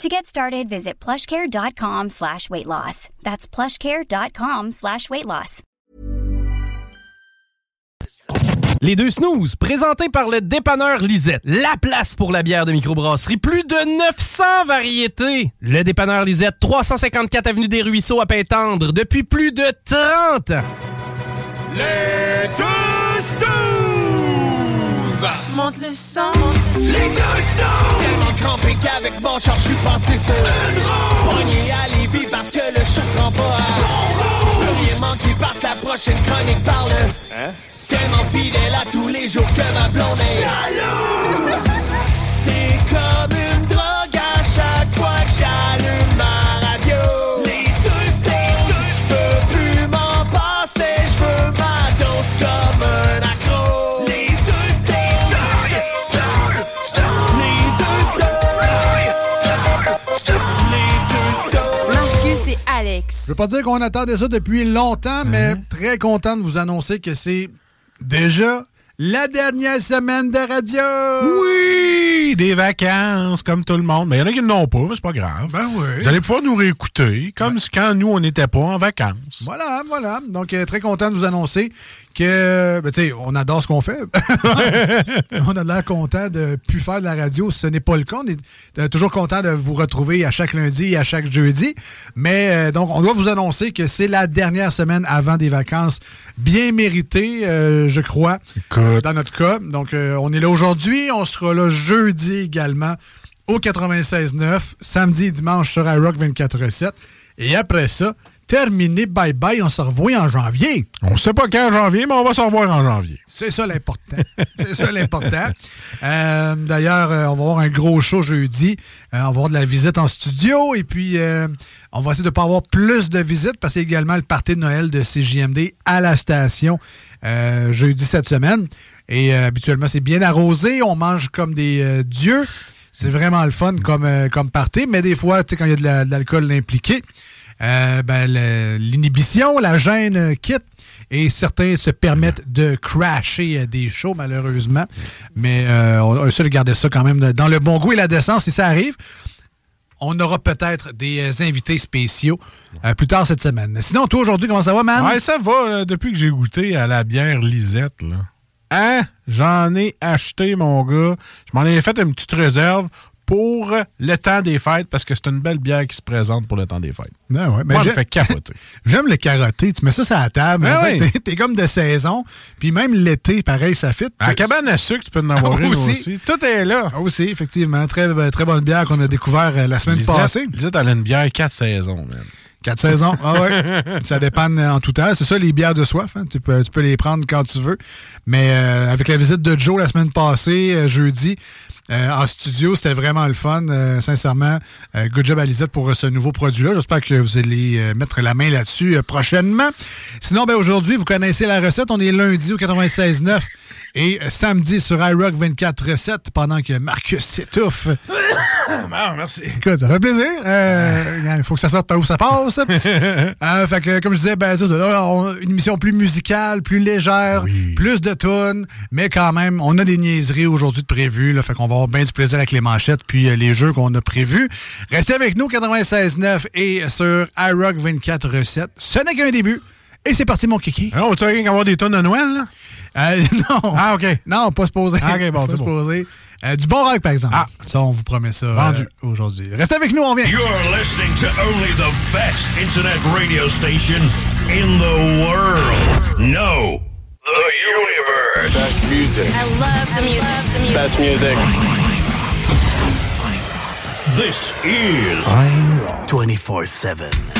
To get started, visit plushcare.com slash weight loss. That's plushcare.com slash weight loss. Les deux snooze, présentés par le dépanneur Lisette. La place pour la bière de microbrasserie. Plus de 900 variétés. Le dépanneur Lisette, 354 Avenue des Ruisseaux à Pintendre, depuis plus de 30 ans. Les deux snooze! Monte le sang. Les deux snooze! Qu'avec mon char, je suis passé sur. Pogné à Lévis parce que le chat se rend pas à rien manqué que la prochaine chronique parle. Hein? Tellement fidèle à tous les jours que ma blonde est veux pas dire qu'on attendait ça depuis longtemps, mais très content de vous annoncer que c'est déjà la dernière semaine de radio. Oui, des vacances, comme tout le monde. Mais il y en a qui n'ont pas, mais c'est pas grave. Ben oui. Vous allez pouvoir nous réécouter, comme si quand nous, on n'était pas en vacances. Voilà, voilà. Donc, euh, très content de vous annoncer que, ben, tu sais, on adore ce qu'on fait. on a l'air content de plus faire de la radio. Ce n'est pas le cas. On est euh, toujours content de vous retrouver à chaque lundi et à chaque jeudi. Mais, euh, donc, on doit vous annoncer que c'est la dernière semaine avant des vacances bien méritées, euh, je crois, dans notre cas. Donc, on est là aujourd'hui. On sera là jeudi également au 96.9, samedi et dimanche sur iRock 24.7. Et après ça, terminé, bye bye, on se revoit en janvier. On sait pas quand en janvier, mais on va se revoir en janvier. C'est ça l'important. C'est ça l'important. Euh, D'ailleurs, euh, on va avoir un gros show jeudi. Euh, on va avoir de la visite en studio. Et puis, on va essayer de ne pas avoir plus de visites parce que c'est également le party de Noël de CJMD à la station jeudi cette semaine. Et habituellement, c'est bien arrosé. On mange comme des dieux. C'est vraiment le fun comme, comme party. Mais des fois, tu sais, quand il y a de la- de l'alcool impliqué, euh, ben, l'inhibition, la gêne euh, quitte. Et certains se permettent de crasher euh, des shows, malheureusement. Mais euh, on on essaie de garder ça quand même dans le bon goût et la décence si ça arrive. On aura peut-être des invités spéciaux euh, plus tard cette semaine. Sinon, toi, aujourd'hui, comment ça va, man? Ouais, ça va, là, depuis que j'ai goûté à la bière Lisette, là. Hein? J'en ai acheté, mon gars. Je m'en ai fait une petite réserve pour le temps des fêtes parce que c'est une belle bière qui se présente pour le temps des fêtes. Ah ouais, mais Moi, je fais capoter. J'aime le carotté. Tu mets ça sur la table. Fait, oui. T'es t'es comme de saison. Puis même l'été, pareil, ça fit. À la cabane à sucre, tu peux en avoir Ah, une aussi. aussi. Tout est là. Ah, Aussi, effectivement. Très, euh, très bonne bière qu'on a découvert euh, la semaine Lisette, passée. Lisette, elle a une bière quatre saisons, man. Quatre saisons? Ah ouais. ça dépend euh, en tout temps. C'est ça, les bières de soif. hein. Tu, peux, tu peux les prendre quand tu veux. Mais euh, avec la visite de Joe la semaine passée, euh, jeudi, euh, en studio, c'était vraiment le fun. Euh, sincèrement, euh, good job à pour ce nouveau produit-là. J'espère que vous allez mettre la main là-dessus prochainement. Sinon, ben, aujourd'hui, vous connaissez la recette. On est lundi au 96.9 et euh, samedi sur iRock 24.7 pendant que Marcus s'étouffe. Ah, merci. Écoute, ça fait plaisir. Euh, Il faut que ça sorte par où ça passe. Euh, fait que, comme je disais, ben, ça, on- une émission plus musicale, plus légère, plus de tunes, mais quand même, on a des niaiseries aujourd'hui de prévues. Là, fait qu'on va avoir bien du plaisir avec les manchettes puis euh, les jeux qu'on a prévus. Restez avec nous, 96.9 et sur iRock 24.7. Ce n'est qu'un début. Et c'est parti, mon kiki. Alors, tu rien avoir des tonnes de Noël, là? Euh, non. Ah, OK. Non, pas se poser. Ah, OK, se poser. Euh, du bon rock, par exemple. Ah. Ça, on vous promet ça Vendu. Euh, aujourd'hui. Restez avec nous, on vient. You're listening to only the best internet radio station in the world. No, the universe. Best music. I love the music. I love music. Best music. This is 24-7.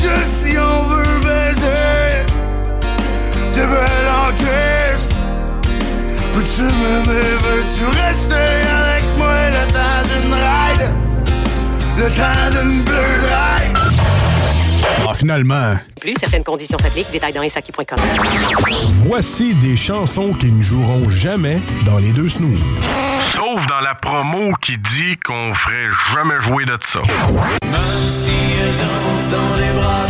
juste si on veut baiser. T'es belle en crise Peux-tu m'aimer, veux-tu rester avec moi le temps d'une ride? Le temps d'une bleue ride Ah, finalement. Plus certaines conditions s'appliquent, détails dans SAQ.com. Voici des chansons qui ne joueront jamais dans les deux snooze. Sauf dans la promo qui dit qu'on ferait jamais jouer de ça. Même si elle danse dans les bras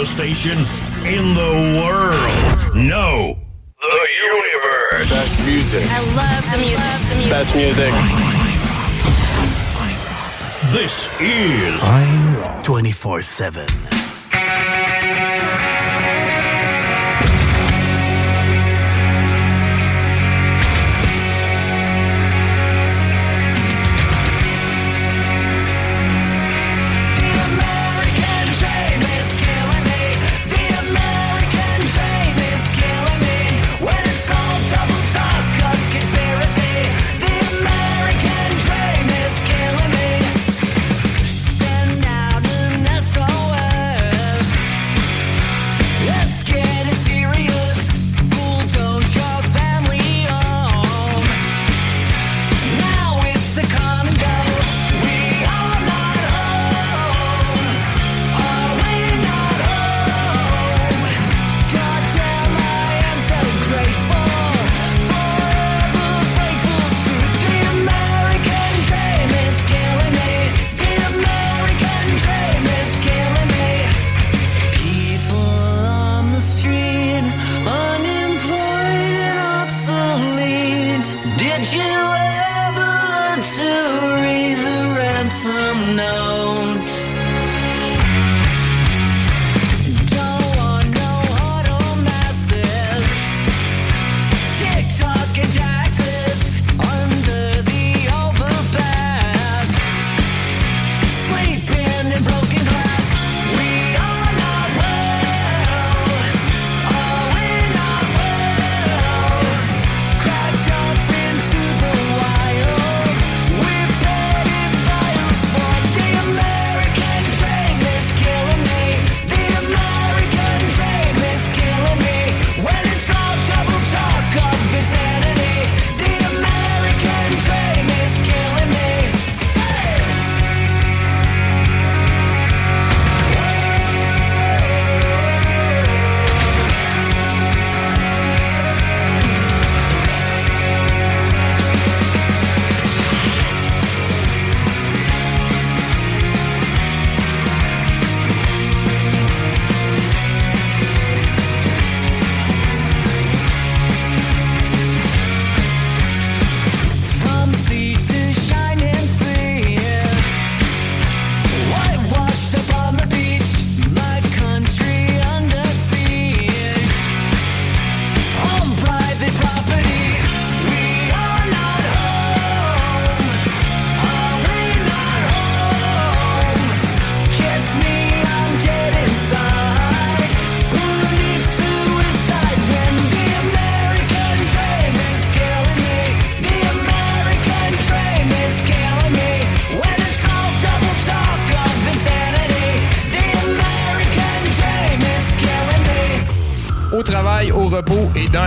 radio station in the world. No, the universe. Best music. I love the music. Love the music. Best music. This is 24 7.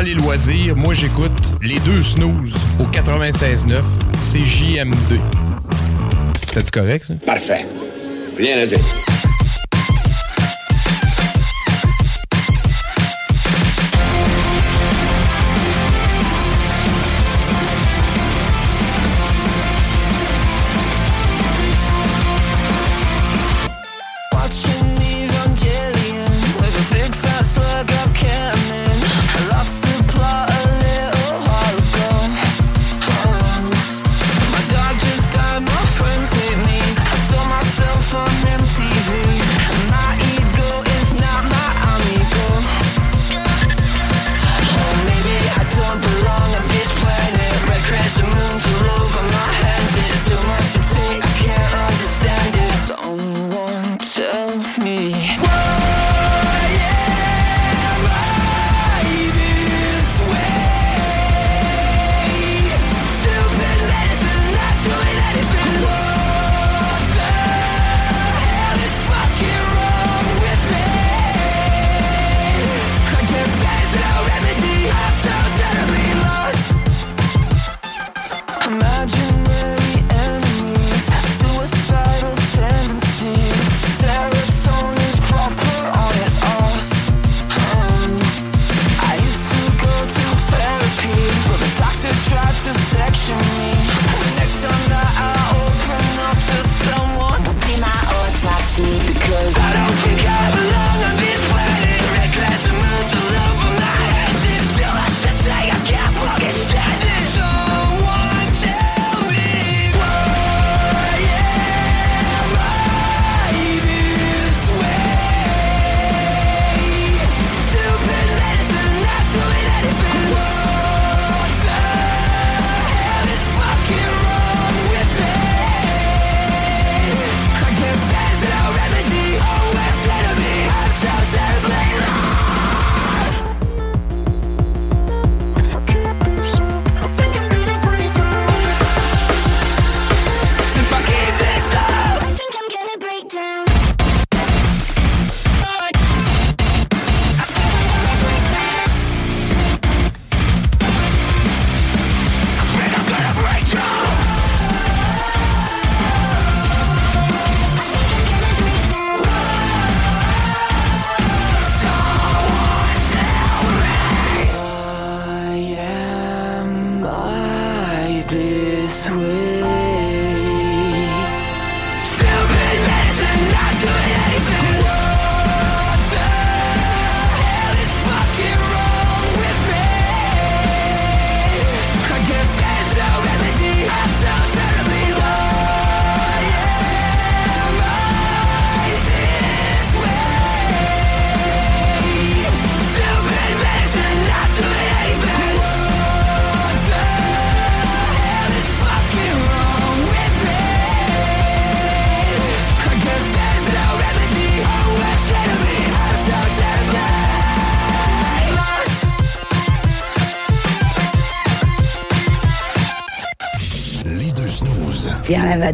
les loisirs, moi j'écoute les deux snooze au 96.9, c'est JMD. C'est correct, ça? Parfait. Rien à dire.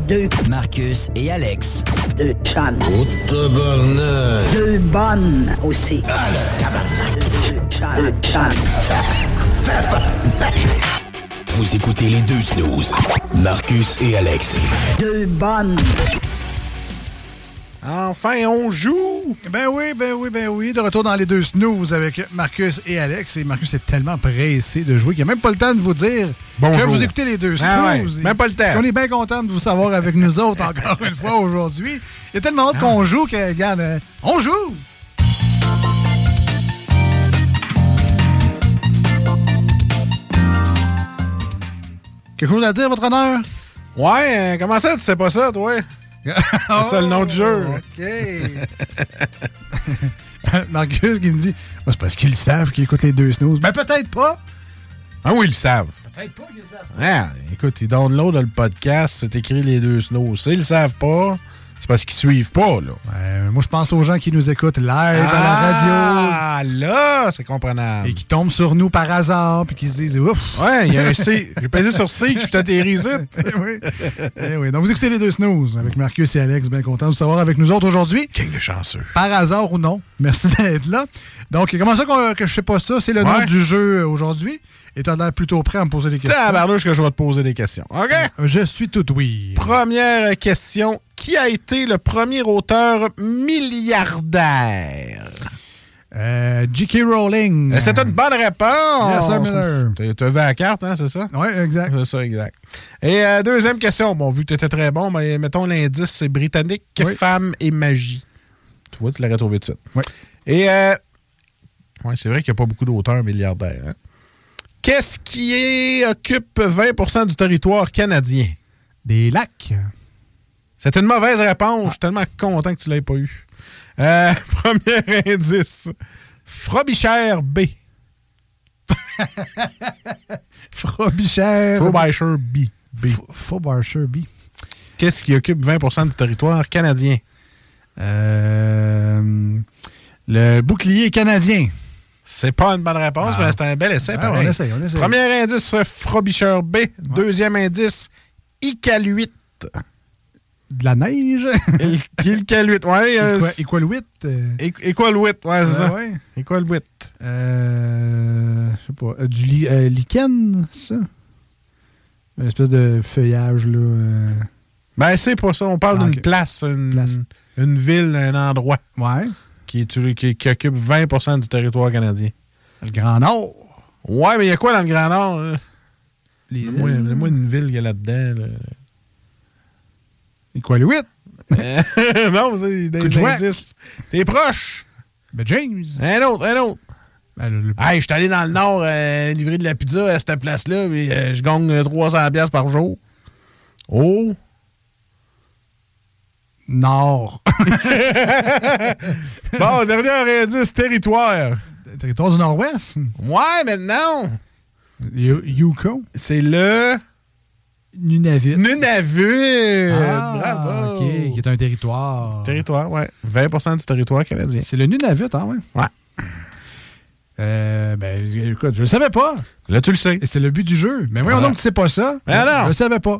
Deux. Marcus et Alex. Deux chums. Oh, tabarnak. Deux bonnes aussi. Deux chums. Deux chums. Vous écoutez les deux snooze. Marcus et Alex. Deux bonnes. Enfin, on joue! Ben oui, ben oui, ben oui. De retour dans les deux snooze avec Marcus et Alex. Et Marcus est tellement pressé de jouer qu'il n'a même pas le temps de vous dire Bonjour. que vous écoutez les deux Ah snooze. ouais, même pas le temps. On est bien content de vous savoir avec nous autres encore une fois aujourd'hui. Il y a tellement Ah. qu'on joue que, regarde, euh, on joue! Quelque chose à dire, votre honneur? Ouais, euh, comment ça, tu sais pas ça, toi? C'est ça le nom du jeu. OK. Marcus qui me dit Ah, c'est parce qu'ils savent qu'ils écoutent les deux snooze. Ben peut-être pas. Ah oui, ils le savent. Peut-être pas qu'ils le savent. Ah, écoute, ils downloadent le podcast, c'est écrit les deux snows. S'ils le savent pas, c'est parce qu'ils suivent pas, là. Moi, je pense aux gens qui nous écoutent live à la radio. Ah, là, c'est comprenable. Et qui tombent sur nous par hasard, puis qui se disent Ouf! Ouais, il y a un C. J'ai pesé sur C que je t'atterris ici. Eh oui. Eh oui. Donc, vous écoutez les deux snooze avec Marcus et Alex. Bien content de vous savoir avec nous autres aujourd'hui. Quel de chanceux. Par hasard ou non. Merci d'être là. Donc, comment ça que je sais pas ça? C'est le nom du jeu aujourd'hui. Et t'as l'air plutôt prêt à me poser des questions. Tabarnouche que je vais te poser des questions. OK? Je suis tout oui. Première question. Qui a été le premier auteur milliardaire? Euh, J.K. Rowling. Euh, C'est une bonne réponse. Yes, sir, Miller. T'as- T'as vu la carte, hein, c'est ça? Oui, exact. C'est ça, exact. Et euh, deuxième question. Bon, vu que tu étais très bon, mais mettons l'indice, c'est britannique, Oui. femme et magie. Tu vois, tu l'aurais trouvé tout de suite. Oui. Et euh, ouais, c'est vrai qu'il n'y a pas beaucoup d'auteurs milliardaires. hein. Qu'est-ce qui est- occupe 20% du territoire canadien? Des lacs. C'est une mauvaise réponse. Je suis tellement content que tu ne l'aies pas eu. Euh, premier indice. Frobisher B. Frobisher. Frobisher B. B. Frobisher B. Qu'est-ce qui occupe 20% du territoire canadien? Euh, le bouclier canadien. C'est pas une bonne réponse, Ah. mais c'est un bel essai. Ah, on essaye, on essaye. Premier indice, Frobisher B. Deuxième indice, Iqaluit. De la neige? Iqaluit, ouais. euh, Equa- Equaluit. euh, Equ- Equaluit, ouais, c'est ça. ouais. Equaluit. Euh, je sais pas. euh, du li- euh, lichen, ça? Une espèce de feuillage, là. euh, Ben, c'est pas ça. On parle Ah, d'une ok. place, une, Place. une ville, un endroit Ouais. Qui, est- qui, qui occupe 20% du territoire canadien. Le Grand Nord. Ouais, mais il y a quoi dans le Grand Nord? là? Les Donne-moi îles. donne-moi une ville qu'il y a là-dedans. là. Equaluit. non, c'est des indices. T'es proche. Ben, James. Un autre, un autre. Ben, le- le- Hey, je suis allé dans le Nord euh, livrer de la pizza à cette place-là, puis euh, je gagne euh, 300$ piastres par jour. Oh! Nord. bon, dernier indice, territoire. Territoire du Nord-Ouest. Ouais, maintenant, Yu- Yukon. c'est le Nunavut. Nunavut. Ah, Bravo. OK. Qui est un territoire. Territoire, ouais. 20% du territoire canadien. C'est le Nunavut, hein, ouais? Ouais. Euh, ben, écoute, je le savais pas. Là, tu le sais. C'est le but du jeu. Mais voyons Voilà. donc, tu sais pas ça. Ben non. Je le savais pas.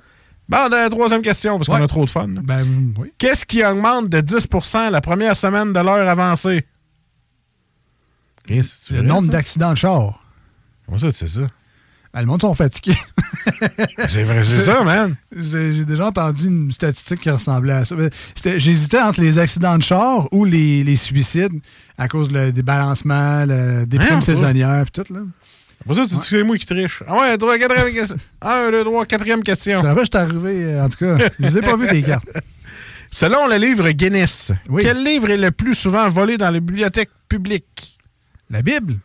Bon, la troisième question, parce qu'on a trop de fun. Ben, oui. Qu'est-ce qui augmente de 10% la première semaine de l'heure avancée? Le nombre d'accidents de char. Comment ça, tu sais ça? Ben, le monde sont fatigués. C'est vrai, c'est ça, man. J'ai déjà entendu une statistique qui ressemblait à ça. J'hésitais entre les accidents de char ou les, les suicides à cause le- des balancements, le- des Hein, primes saisonnières et tout. Là. Pour ça, tu dis que c'est moi qui triche. Ah ouais, trois, quatrième question. Un, deux, trois, quatrième question. Je savais que j'étais arrivé, euh, en tout cas. Je les ai pas vu tes cartes. Selon le livre Guinness, quel livre est le plus souvent volé dans les bibliothèques publiques? La Bible?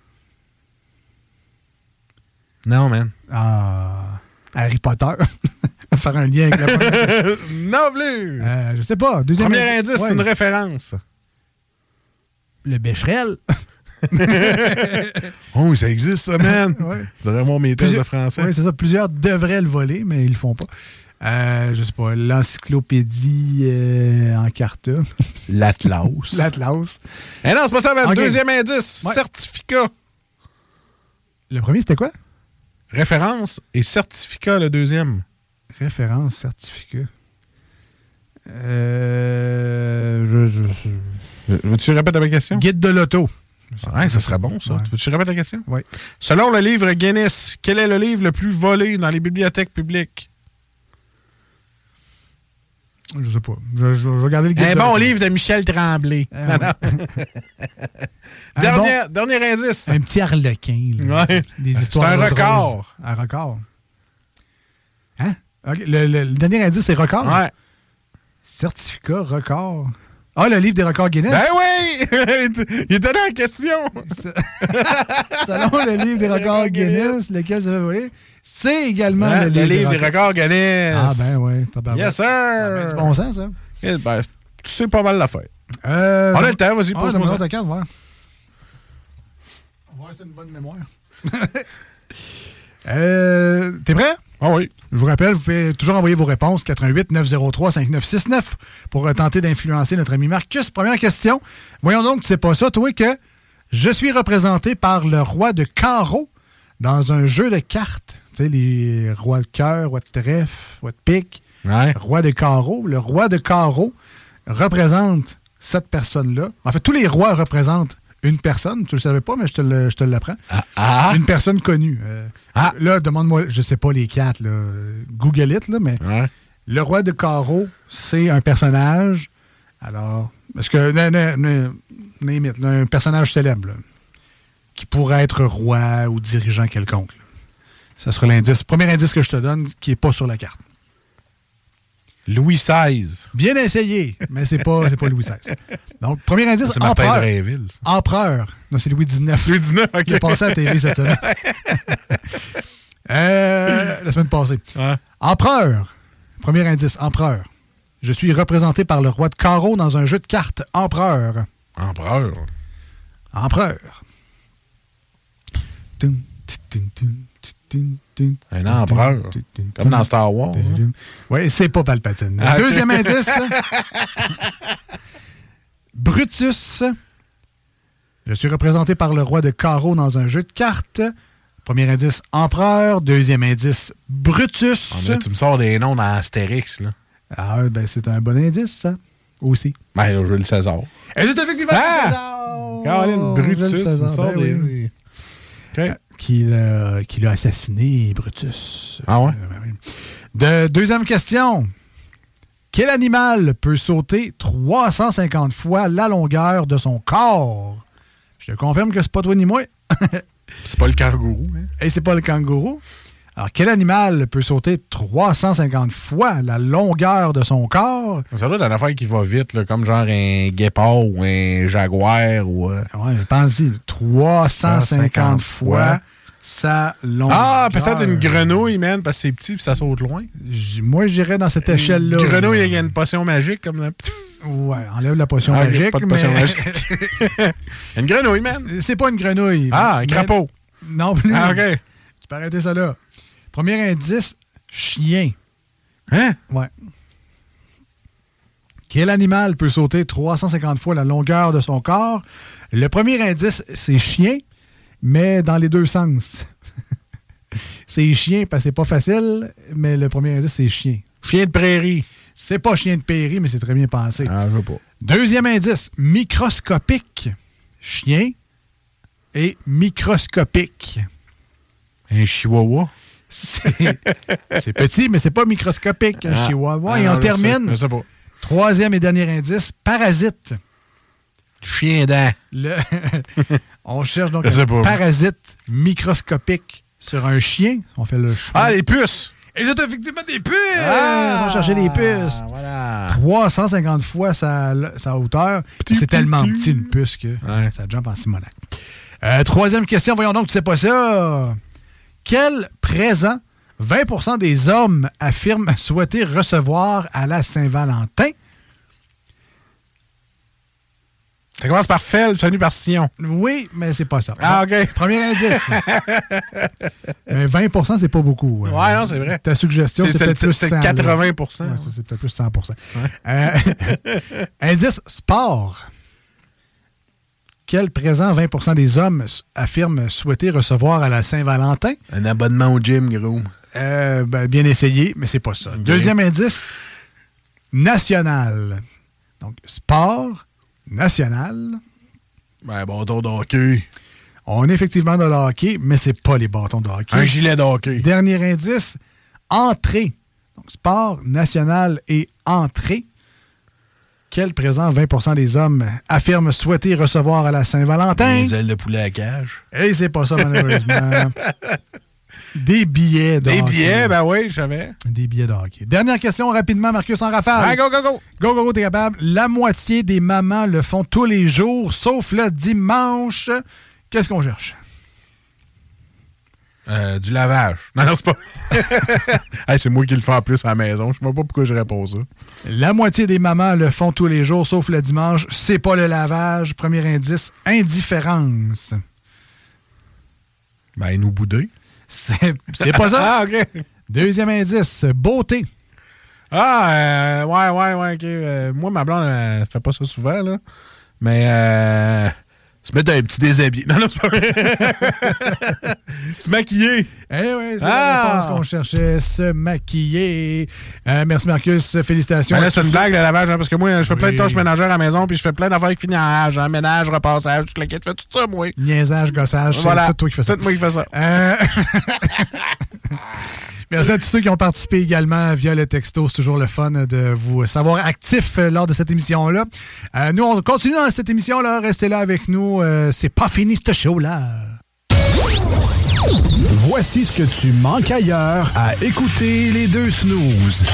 Non, man. Ah. Harry Potter. Faire un lien avec la non plus! Euh, je sais pas. Deuxième Premier indice, Ouais. c'est une référence. Le Becherel. oh, ça existe, ça, man! Ouais. Je devrais voir mes tests de français. Oui, c'est ça. Plusieurs devraient le voler, mais ils le font pas. Euh, je sais pas. L'encyclopédie euh, en carta. L'Atlas. L'Atlas. Eh non, c'est pas ça, man. Ok. Deuxième indice, Ouais. certificat. Le premier, c'était quoi? Référence et certificat, le deuxième. Référence, certificat. Euh, je, je, je- Veux-tu répète ma question? Guide de l'auto. Ouais, ça serait bon, ça. Ouais. Veux-tu que je répète la question? Oui. Selon le livre Guinness, quel est le livre le plus volé dans les bibliothèques publiques? Je sais pas. Je, je, je vais regarder le guide Un bon livre de Michel Tremblay. Ah, Non, non. Un dernier, bon- dernier indice. Un petit harlequin. là. Ouais. Des C'est histoires un drôles. record. Un record. Hein? Le, le- le dernier indice, c'est record? Ouais. Certificat record. Ah, le livre des records Guinness? Ben oui! Il était dans la question! Selon le livre des records Guinness, lequel ça fait voler, c'est également le livre, le livre des records Guinness. Ah, ben oui. tabarouette. Yes, sir! Ça a bien du bon sens, ça. Eh ben, tu sais pas mal l'affaire. Euh, On a le temps, vas-y, ah, pose-moi donne-moi ça. ta carte, voir. On va voir si t'as une bonne mémoire. euh, T'es prêt? Ah oui. Je vous rappelle, vous pouvez toujours envoyer vos réponses 88 903 5969 pour euh, tenter d'influencer notre ami Marcus. Première question. Voyons donc, tu sais pas ça, toi, que je suis représenté par le roi de carreau dans un jeu de cartes. Tu sais, les rois de cœur, roi de trèfle, roi de pique, roi de carreau. Le roi de carreau représente cette personne-là. En fait, tous les rois représentent une personne. Tu le savais pas, mais je te le- je te l'apprends. Une personne connue. Euh, Là, demande-moi, je sais pas les quatre, là. Google it, là, mais le roi de carreau, c'est un personnage. Alors, parce que, ne- ne- ne- name it, là, un personnage célèbre, là, qui pourrait être roi ou dirigeant quelconque. là. Ça sera l'indice. Premier indice que je te donne qui n'est pas sur la carte. Louis XVI. Bien essayé, mais c'est pas, pas Louis XVI. Donc, premier indice, C'est empereur. Drainville, ça. Empereur. Non, c'est Louis XIX. Louis XIX, OK. Il est passé à la télé cette semaine. Euh, la semaine passée. Empereur. Premier indice, empereur. Je suis représenté par le roi de carreau dans un jeu de cartes empereur. Empereur. Empereur. Tum, tum, tum, Un empereur. Comme dans. Star Wars. hein. Oui, c'est pas Palpatine. Ah. Deuxième indice. Brutus. Je suis représenté par le roi de carreau dans un jeu de cartes. Premier indice, empereur. Deuxième indice, Brutus. Mais là, tu me sors des noms dans Astérix, là. Ah, ben c'est un bon indice, ça. Aussi. Ben, là, Jules César. Et c'est effectivement Ah! César! Caroline Brutus, tu me sors ben des... oui. Qui l'a qui l'a assassiné, Brutus. Ah ouais? Euh, ben. De, deuxième question. Quel animal peut sauter 350 fois la longueur de son corps? Je te confirme que c'est pas toi ni moi. c'est pas le kangourou. Hein? Et c'est pas le kangourou. Alors, quel animal peut sauter 350 fois la longueur de son corps? Ça doit être une affaire qui va vite, là, comme genre un guépard ou un jaguar ou... euh, Ouais, pense-y, 350 fois sa longueur. Ah, peut-être une grenouille, man, parce que c'est petit et ça saute loin. J- Moi, j'irais dans cette échelle-là. Une grenouille, il y a une potion magique comme petit... Ouais, enlève la potion Ah, magique. pas de potion mais- magique. une grenouille, man. C'est pas une grenouille. Ah, un crapaud. Non plus. Ah, OK. Tu peux arrêter ça là. Premier indice, chien. Hein? Ouais. Quel animal peut sauter 350 fois la longueur de son corps? Le premier indice, c'est chien, mais dans les deux sens. c'est chien parce que c'est pas facile, mais le premier indice, c'est chien. Chien de prairie. C'est pas chien de prairie, mais c'est très bien pensé. Ah, je veux pas. Deuxième indice, microscopique. Chien et microscopique. Un chihuahua? C'est petit, mais c'est pas microscopique, un Ah. chihuahua. Ah, et on termine. sais pas. Troisième et dernier indice, parasite. Chien dent. Le- On cherche donc un pas. parasite microscopique sur un chien. On fait le choix. Ah, les puces! Ils ont effectivement des puces! Ah! Ils ont cherché les puces. Voilà. 350 fois sa, sa hauteur. C'est tellement petit une puce que ça jump en Simonac. Euh, troisième question, voyons donc, tu sais pas ça. Quel présent 20% des hommes affirment souhaiter recevoir à la Saint-Valentin? Ça commence par Fel, ça finit par Sion. Oui, mais c'est pas ça. Ah, OK. Premier indice. mais 20% c'est pas beaucoup. Ouais, non, c'est vrai. Ta suggestion, C'est- peut-être plus c'est 100, là. 80 Ouais, ça, c'est peut-être plus 100% Euh, Indice sport. Quel présent 20% des hommes affirment souhaiter recevoir à la Saint-Valentin? Un abonnement au gym, gros. Euh, ben, bien essayé, mais c'est pas ça. Deuxième indice, national. Donc, sport, national. Ben, bâton de hockey. On est effectivement dans le hockey, mais c'est pas les bâtons de hockey. Un gilet de hockey. Dernier indice, entrée. Donc, sport, national et entrée. Quel présent 20% des hommes affirment souhaiter recevoir à la Saint-Valentin? Des ailes de poulet à cage. Et c'est pas ça, malheureusement. Des billets de Des hockey. billets, ben oui, je savais. Des billets de hockey. Dernière question rapidement, Marcus en rafale. Ah, go, go, go. Go, go, go, t'es capable. La moitié des mamans le font tous les jours, sauf le dimanche. Qu'est-ce qu'on cherche? Euh, du lavage. Non, non, c'est pas. Hey, c'est moi qui le fais en plus à la maison. Je sais pas pourquoi je réponds ça. La moitié des mamans le font tous les jours, sauf le dimanche. C'est pas le lavage. Premier indice, indifférence. Ben, nous bouder. C'est pas ça? Ah, OK. Deuxième indice, beauté. Ah, euh, ouais, ouais, ouais, OK. Euh, moi, ma blonde, elle fait pas ça souvent, là. Mais, euh, se mettre un petit déshabillé. Non, non, c'est pas vrai. se maquiller. Eh oui, c'est Ah! la réponse qu'on cherchait, se maquiller. Euh, merci Marcus, félicitations. Ben là, c'est une blague, le lavage, hein, parce que moi, je fais plein de tâches ménagères à la maison, puis je fais plein d'affaires qui finissent en âge, hein, ménage, repassage, kit, je fais tout ça, moi. Niaisage, gossage, Voilà. c'est tout toi qui fais ça. C'est moi qui fais ça. Euh, Merci à tous ceux qui ont participé également via le texto. C'est toujours le fun de vous savoir actif euh, lors de cette émission-là. Euh, nous, on continue dans cette émission-là. Restez là avec nous. Euh, c'est pas fini, ce show-là. Voici ce que tu manques ailleurs à écouter les deux snooze.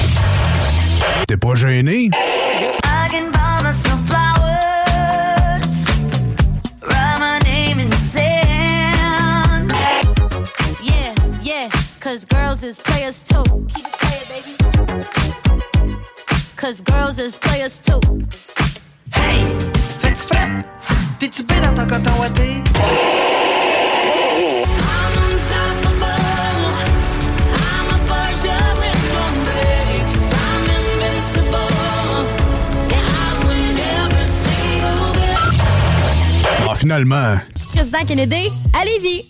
T'es pas gêné? Cause girls is players too. Keep it playing, baby. Cause girls is players too. Hey, fais-tu fret? T'es-tu bien dans ton coton ouaté? I'm unstoppable. I'm a Porsche with no brakes. I'm invincible. Yeah, I win every single game. Ah, finalement. Président Kennedy, à Lévis.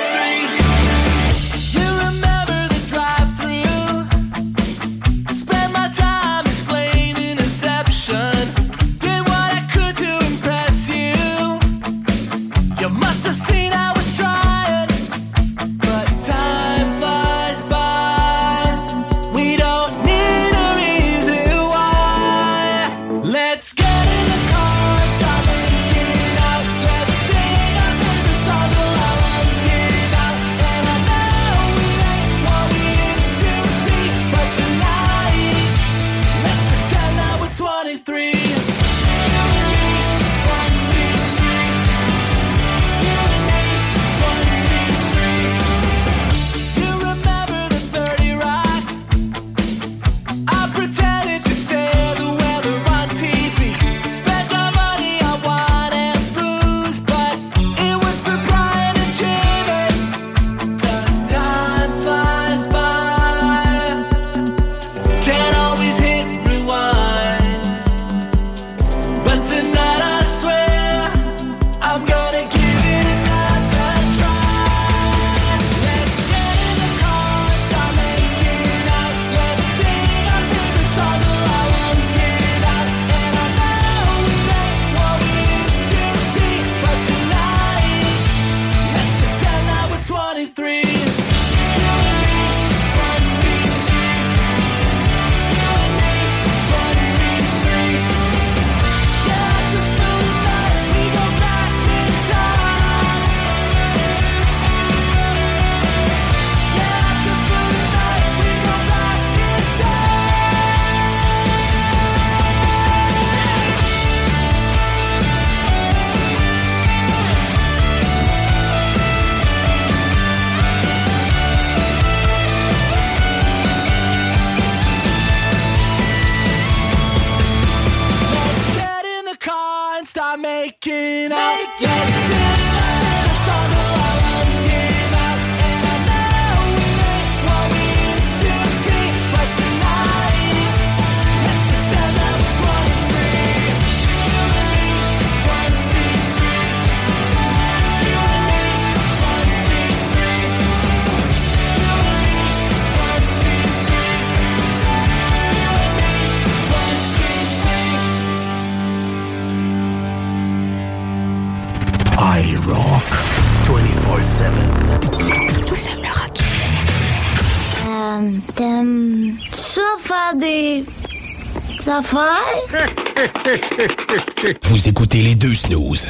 Écoutez les deux snooze.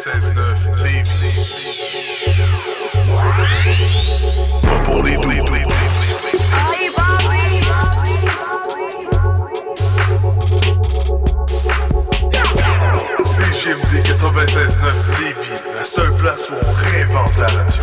96.9 Lévis. Pas pour les doux. CGMD 96.9 Lévis, la seule place où on réinvente la radio.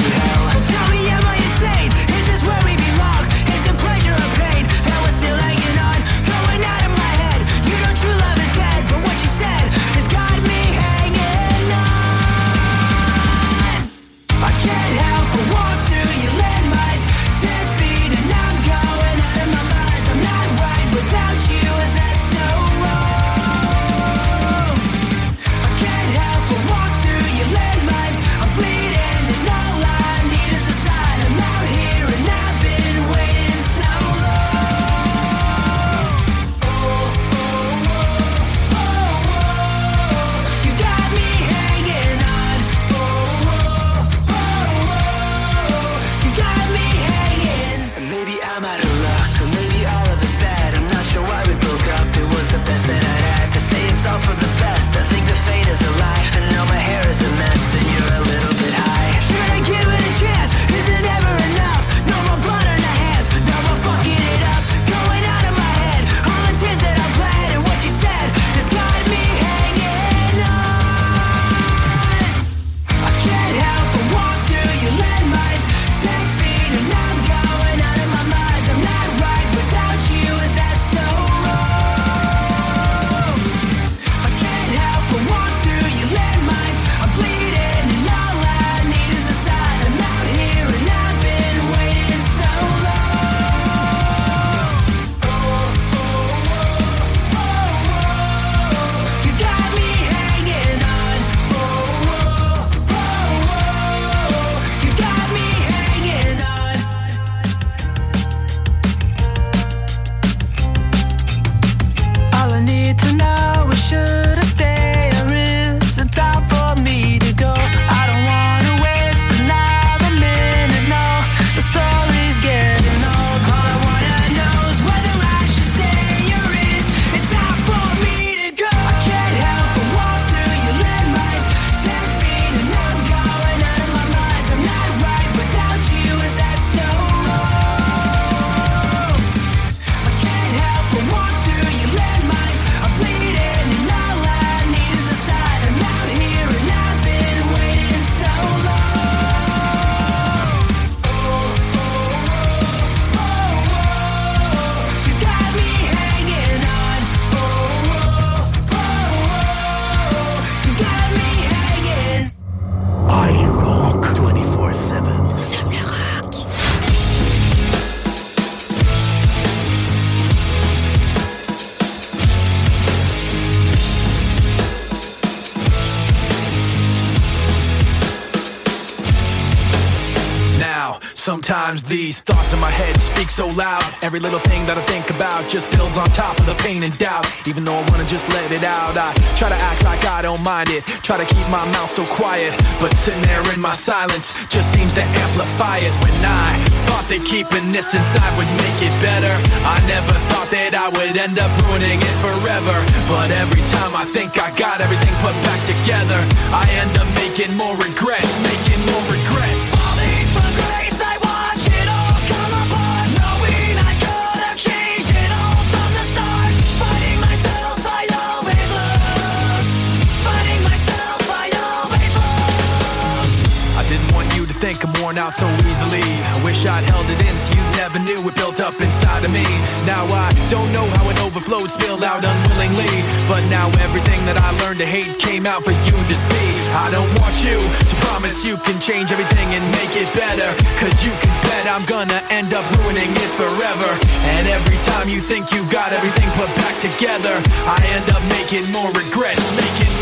Every little thing that I think about just builds on top of the pain and doubt. Even though I wanna just let it out, I try to act like I don't mind it. Try to keep my mouth so quiet, but sitting there in my silence just seems to amplify it. When I thought that keeping this inside would make it better, I never thought that I would end up ruining it forever. But every time I think I got everything put back together, I end up making more regrets, making more regrets. Out so easily. I wish I'd held it in so you never knew it built up inside of me. Now I don't know how it overflowed, spilled out unwillingly. But now everything that I learned to hate came out for you to see. I don't want you to promise you can change everything and make it better. Cause you can bet I'm gonna end up ruining it forever. And every time you think you got everything put back together, I end up making more regrets, making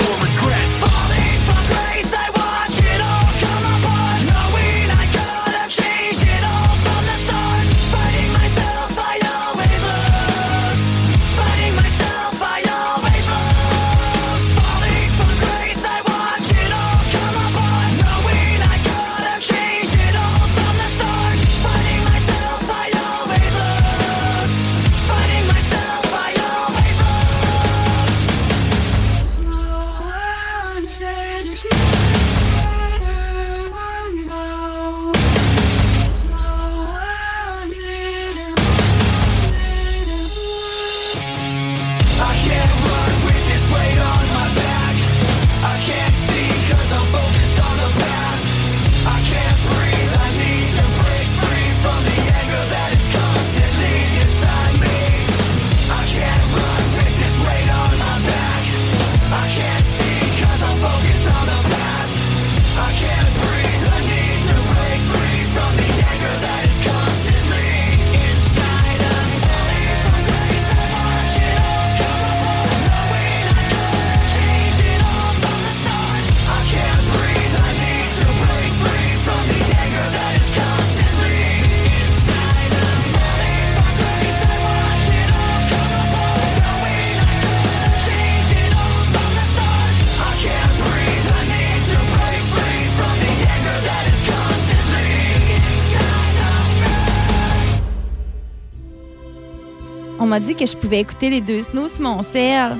dit que je pouvais écouter les deux snows sur mon cell.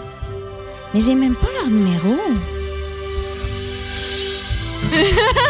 Mais j'ai même pas leur numéro.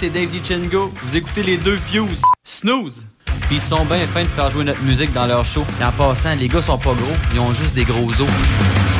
c'est Dave DiCengo. Vous écoutez les deux Fuse. Snooze. Ils sont bien fins de faire jouer notre musique dans leur show. Et en passant, les gars sont pas gros, ils ont juste des gros os.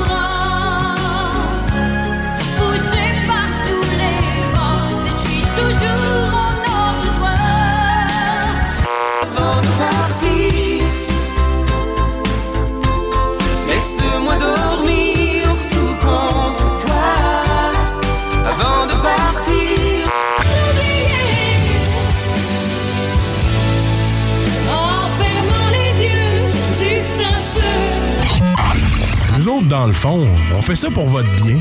Dans le fond, on fait ça pour votre bien.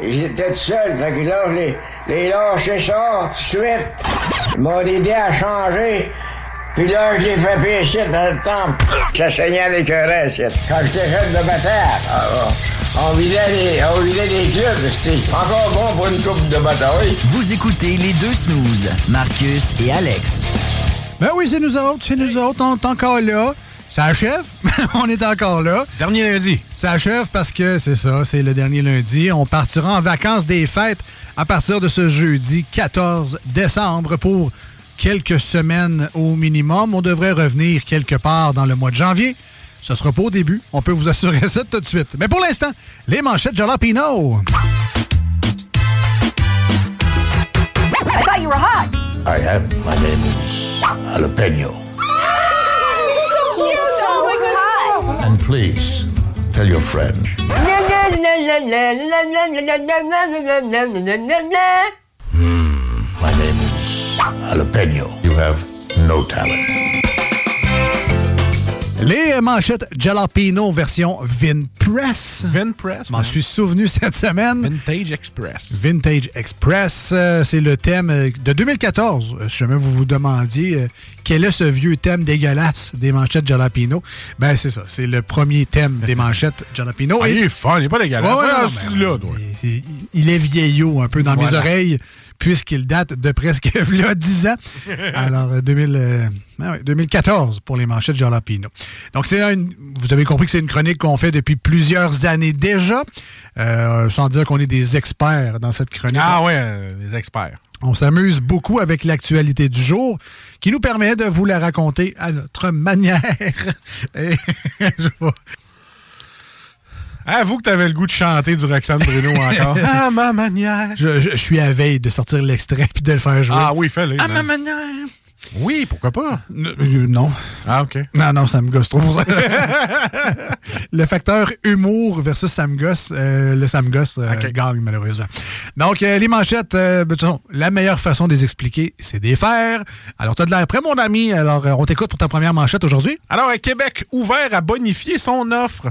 J'étais tout seul, fait que là, les, les lâché ça tout de suite. Ils m'ont aidé à changer. Puis là, je l'ai fait pécher dans le temple. Ça saignait avec un reste. Quand j'étais jeune de bataille, ah, ah, on vidait les, on vidait les clubs. C'était encore bon pour une coupe de bataille. Vous écoutez les deux snooze, Marcus et Alex. Ben oui, c'est nous autres, c'est nous autres, on est encore là. Ça achève, on est encore là. Dernier lundi. Ça achève parce que c'est ça, c'est le dernier lundi. On partira en vacances des fêtes à partir de ce jeudi 14 décembre pour quelques semaines au minimum. On devrait revenir quelque part dans le mois de janvier. Ce sera pas au début, on peut vous assurer ça tout de suite. Mais pour l'instant, les manchettes Jalapino. I thought you were hot. I am. My name is Jalapeno. so cute. Oh my god. And please, tell your friend. My name is Jalapeno. You have no talent. Les manchettes Jalapino version Vinpress. Vinpress. M'en suis souvenu cette semaine. Vintage Express. Vintage Express, euh, c'est le thème euh, de 2014. Euh, Si jamais vous vous demandiez euh, quel est ce vieux thème dégueulasse des manchettes Jalapino, ben c'est ça, c'est le premier thème des manchettes Jalapino. Ah, Et- il est fun, il est pas dégueulasse. Ouais, ouais, non, il, il est vieillot un peu dans mes oreilles, puisqu'il date de presque là, 10 ans. Alors, euh, 2000, euh, ah 2014 pour les manchettes Jalapino. Donc, c'est une- vous avez compris que c'est une chronique qu'on fait depuis plusieurs années déjà, euh, sans dire qu'on est des experts dans cette chronique. Ah euh, les experts. On s'amuse beaucoup avec l'actualité du jour qui nous permet de vous la raconter à notre manière. Et je vais- Avoue que t'avais le goût de chanter du Roxane Bruno encore. à ma manière. Je, je- je suis à veille de sortir l'extrait puis de le faire jouer. Ah oui, fais-le. À ma man. manière. Oui, pourquoi pas? Euh, non. Ah, OK. Non, non, ça me gosse trop. le facteur humour versus ça me gosse, euh, le ça me gosse euh, gagne malheureusement. Donc, euh, les manchettes, euh, ben, de toute façon, la meilleure façon de les expliquer, c'est des faire. Alors, t'as de l'air prêt, mon ami. Alors, euh, on t'écoute pour ta première manchette aujourd'hui. Alors, euh, Québec ouvert à bonifier son offre.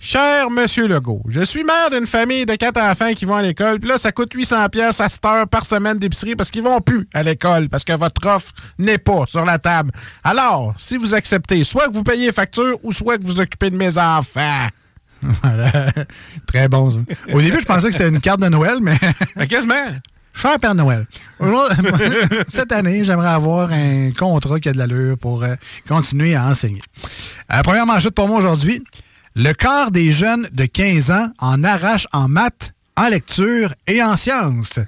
Cher Monsieur Legault, je suis mère d'une famille de quatre enfants qui vont à l'école, puis là, ça coûte 800 pièces à cette heure par semaine d'épicerie parce qu'ils vont plus à l'école, parce que votre offre n'est pas sur la table. Alors, si vous acceptez, soit que vous payez les factures ou soit que vous occupez de mes enfants. Voilà. Très bon, ça. Au début, je pensais que c'était une carte de Noël, mais. quasiment. Cher Père Noël, aujourd'hui- cette année, j'aimerais avoir un contrat qui a de l'allure pour euh, continuer à enseigner. Euh, première manchette pour moi aujourd'hui. Le quart des jeunes de 15 ans en arrache en maths, en lecture et en sciences.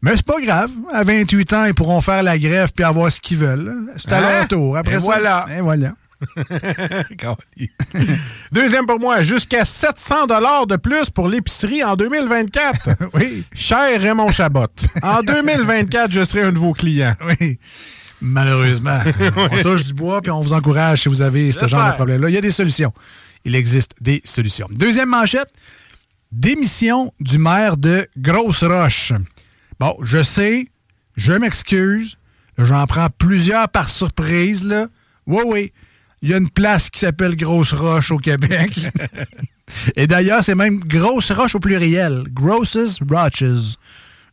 Mais c'est pas grave. À 28 ans, ils pourront faire la grève puis avoir ce qu'ils veulent. C'est à Hein? leur tour. Après Et ça, voilà. Et voilà. Deuxième pour moi, jusqu'à 700 dollars de plus pour l'épicerie en 2024. oui. Cher Raymond Chabot, en 2024, je serai un de vos clients. Oui. Malheureusement. on touche du bois puis on vous encourage si vous avez ce genre de problème-là. Il y a des solutions. Il existe des solutions. Deuxième manchette. Démission du maire de Grosse Roche. Bon, je sais, je m'excuse. J'en prends plusieurs par surprise, là. Oui, oui. Il y a une place qui s'appelle Grosse Roche au Québec. Et d'ailleurs, c'est même Grosse Roche au pluriel. Grosses Roches.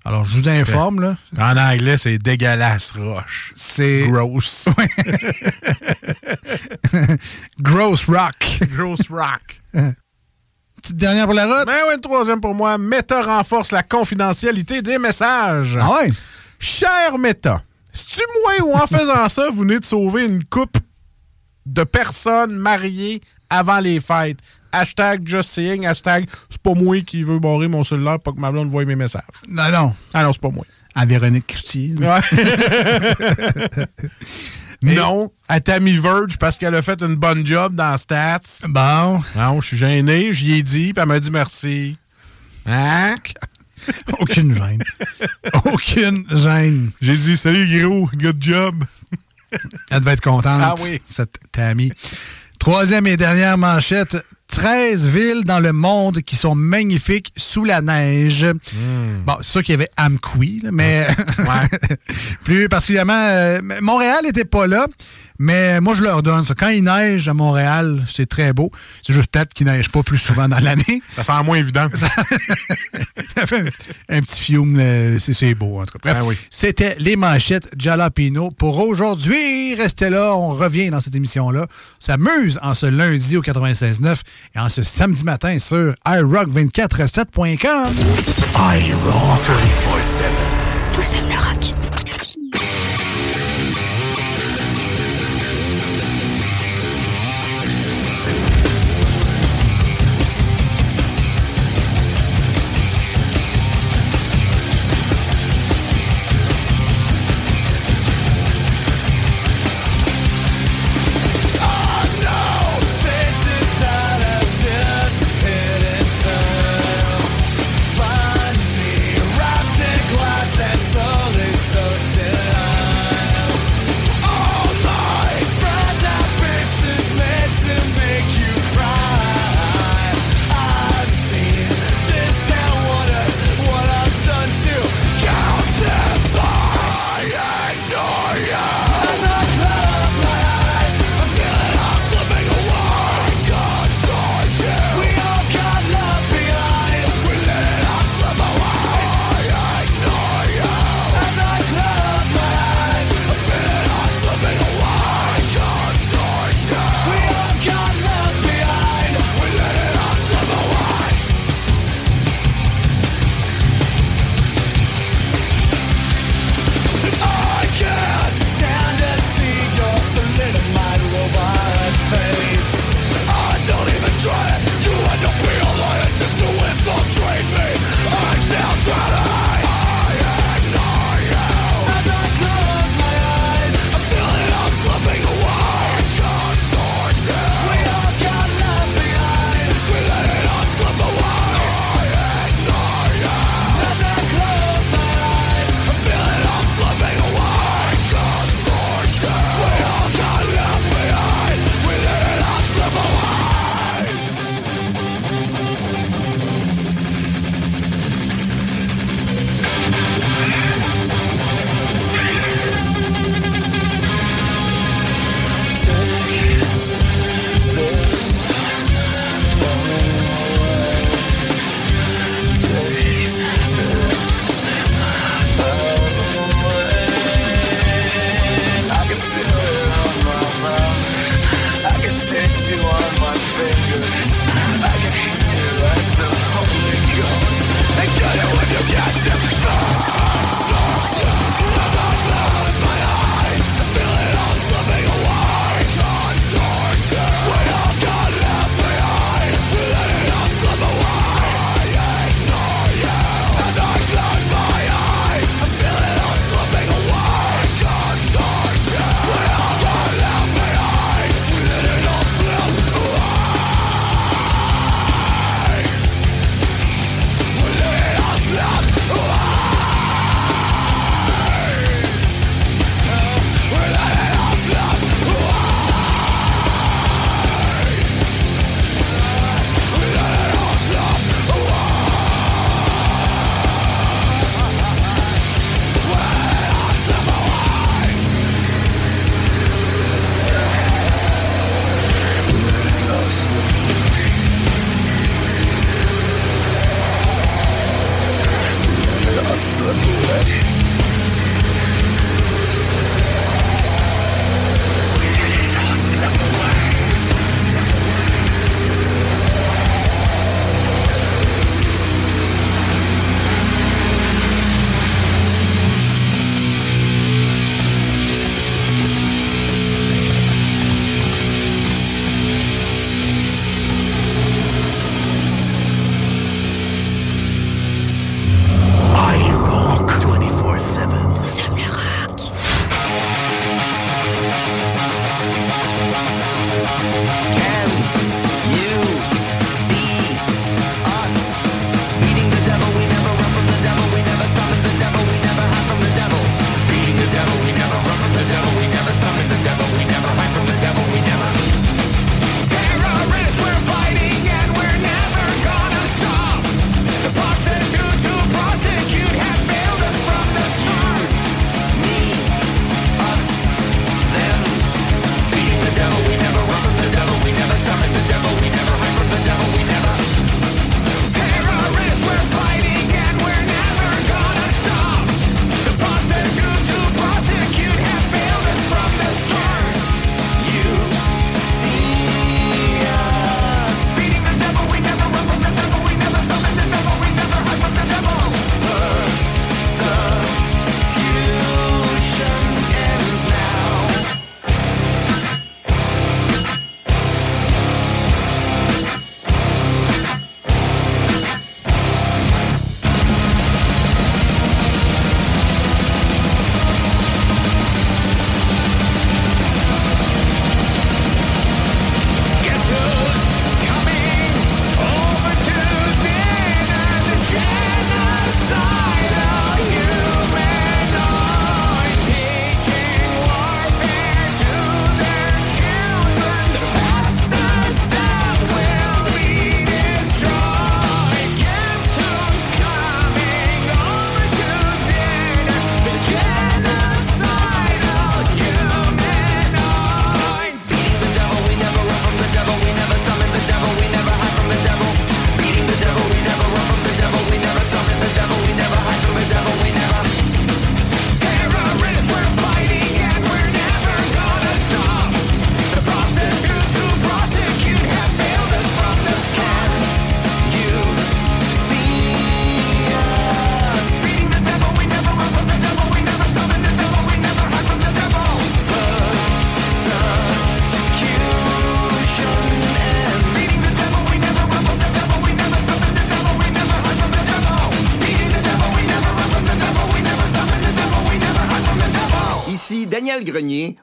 Alors, je vous informe, là. En anglais, c'est dégueulasse roche. C'est. Gross. Gross Rock. Gross Rock. Petite dernière pour la route? Ben oui, troisième pour moi. Meta renforce la confidentialité des messages. Ah ouais? Cher Meta, si tu moi ou en faisant ça, vous venez de sauver une coupe de personnes mariées avant les fêtes? Hashtag just saying, hashtag c'est pas moi qui veux barrer mon cellulaire pour que ma blonde voie mes messages. Non, non. Ah non, c'est pas moi. À Véronique Cloutier. Non, à Tammy Verge parce qu'elle a fait une bonne job dans Stats. Bon. Non, je suis gêné, j'y ai dit, puis elle m'a dit merci. Hein? Aucune gêne. Aucune gêne. J'ai dit salut gros, good job. Elle devait être contente. Ah oui. Cette Tammy. Troisième et dernière manchette. 13 villes dans le monde qui sont magnifiques sous la neige. Hmm. Bon, c'est sûr qu'il y avait Amqui, mais plus particulièrement, euh, Montréal n'était pas là. Mais moi, je leur donne ça. Quand il neige à Montréal, c'est très beau. C'est juste plate qu'il neige pas plus souvent dans l'année. Ça sent moins évident. Ça fait un, un petit fiume, c'est beau en tout cas. Bref, Ah oui. c'était les manchettes Jalapino pour aujourd'hui. Restez là, on revient dans cette émission-là. On s'amuse en ce lundi au 96.9 et en ce samedi matin sur iRock247.com. iRock 24-7. Tous aiment le rock.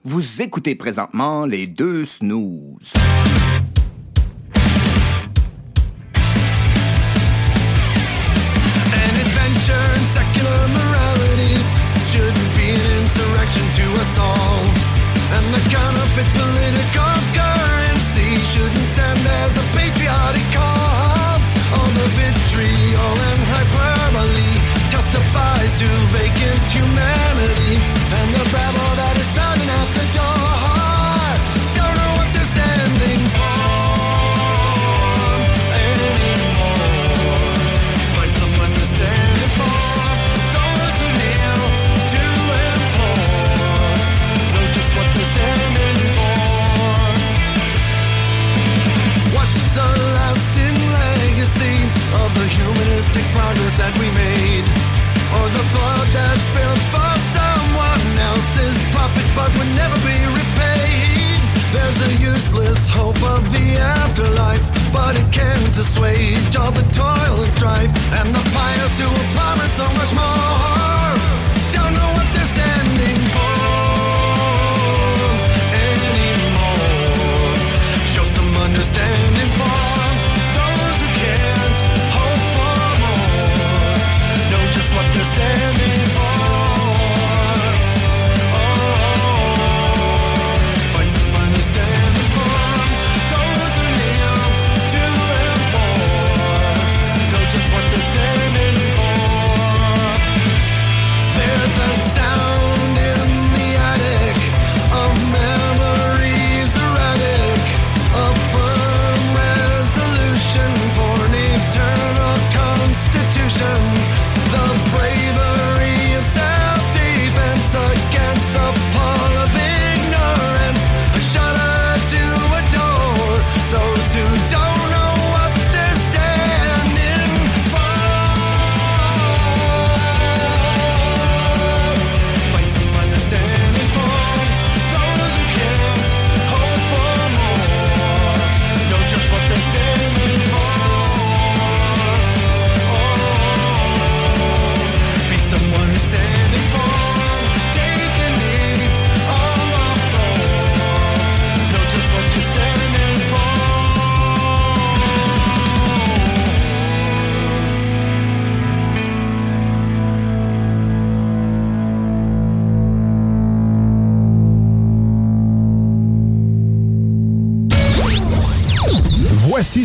Vous écoutez présentement les deux snooze.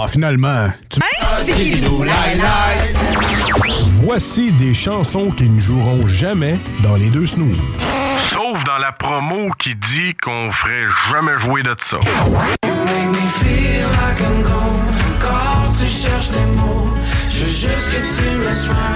Ah, finalement, tu... Voici des chansons qui ne joueront jamais dans les deux snooze. Sauf dans la promo qui dit qu'on ferait jamais jouer de ça. Des mots, je veux juste que tu me sois.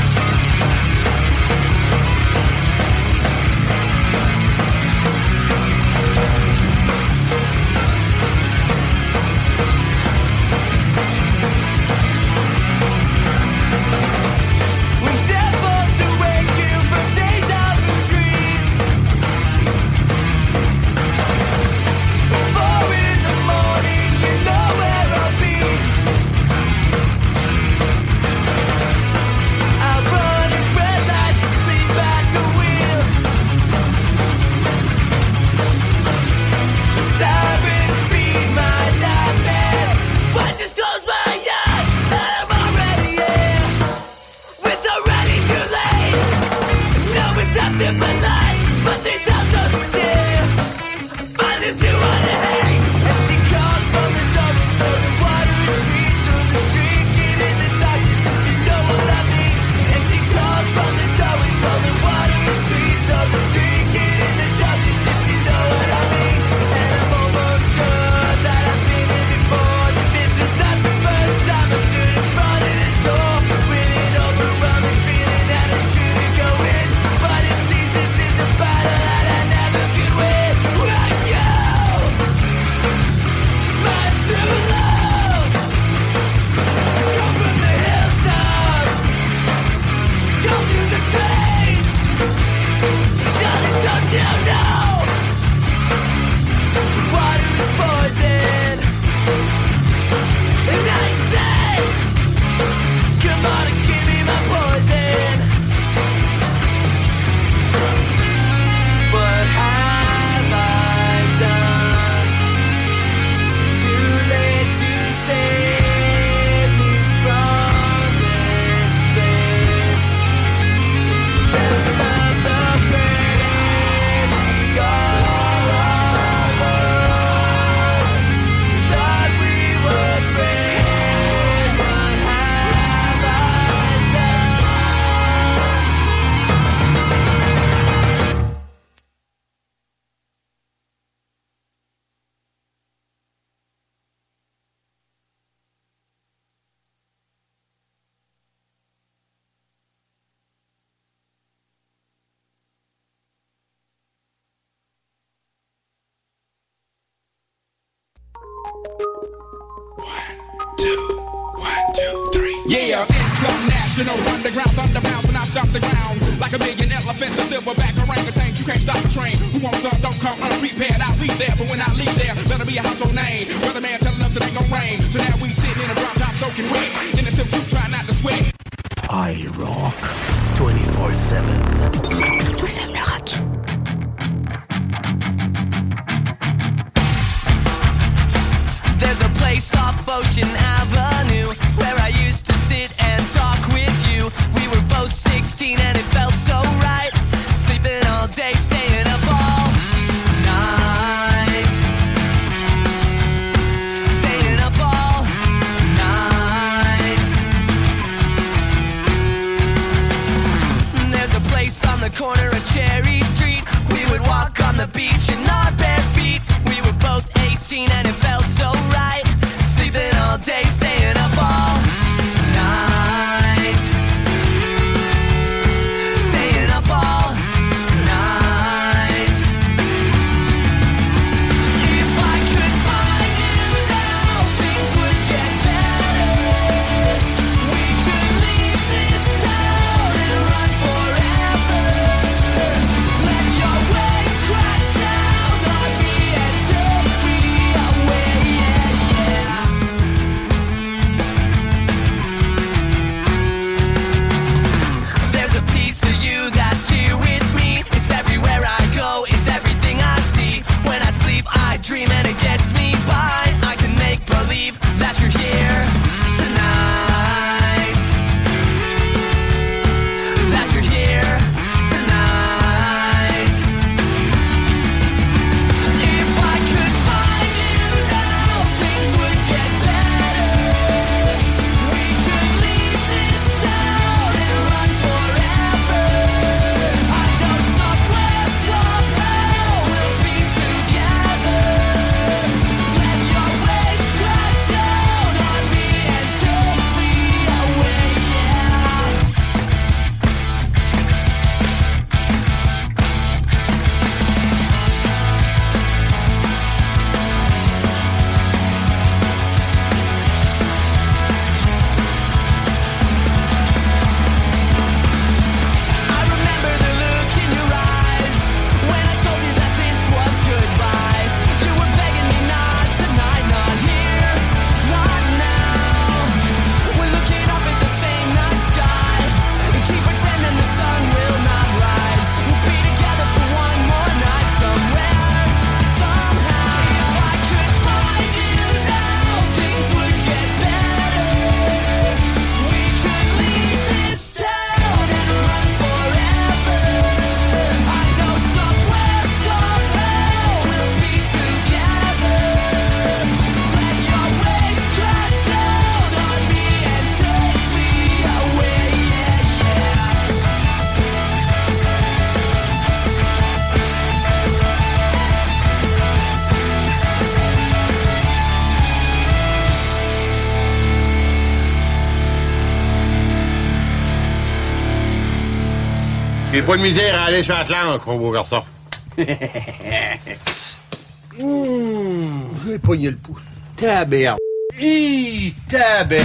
Yeah, international underground thunderbounds when I stop the ground. Like a million elephants, a silverback orangutan. You can't stop the train. Who wants up? Don't come unprepared. I'll be there, but when I leave there, better be a household name. Brother man telling us it ain't gonna rain. So now we sitting in a drop top soaking wet. In a silk suit, try not to sweat. I rock 24-7. Nous sommes le rock. There's a place off ocean J'ai pas de misère à aller sur Atlantique, mon beau garçon. Mmh, je vais le pouce. Tabéa. Hi, tabéa.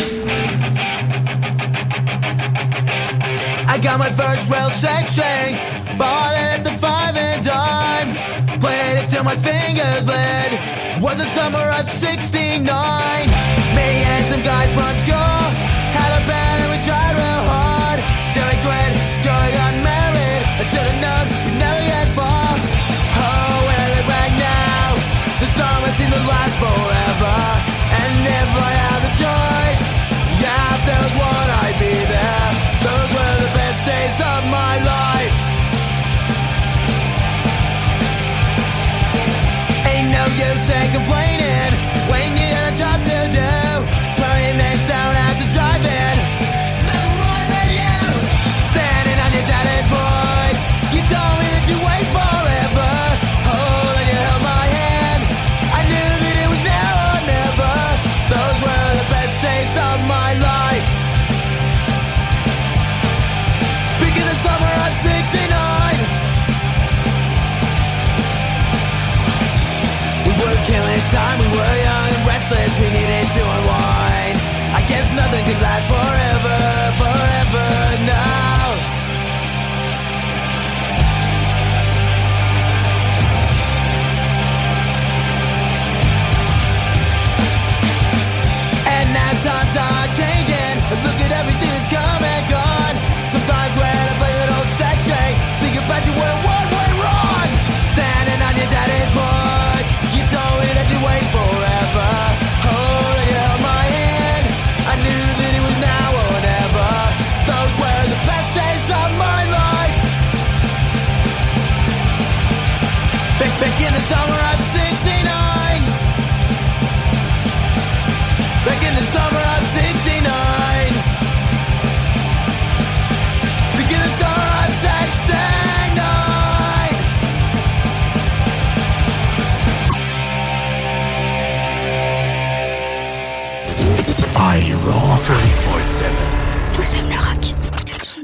I got my first real section. Bought it at the five and dime. Played it till my fingers bled. Was the summer of 69. Me and some guys from school. eyes for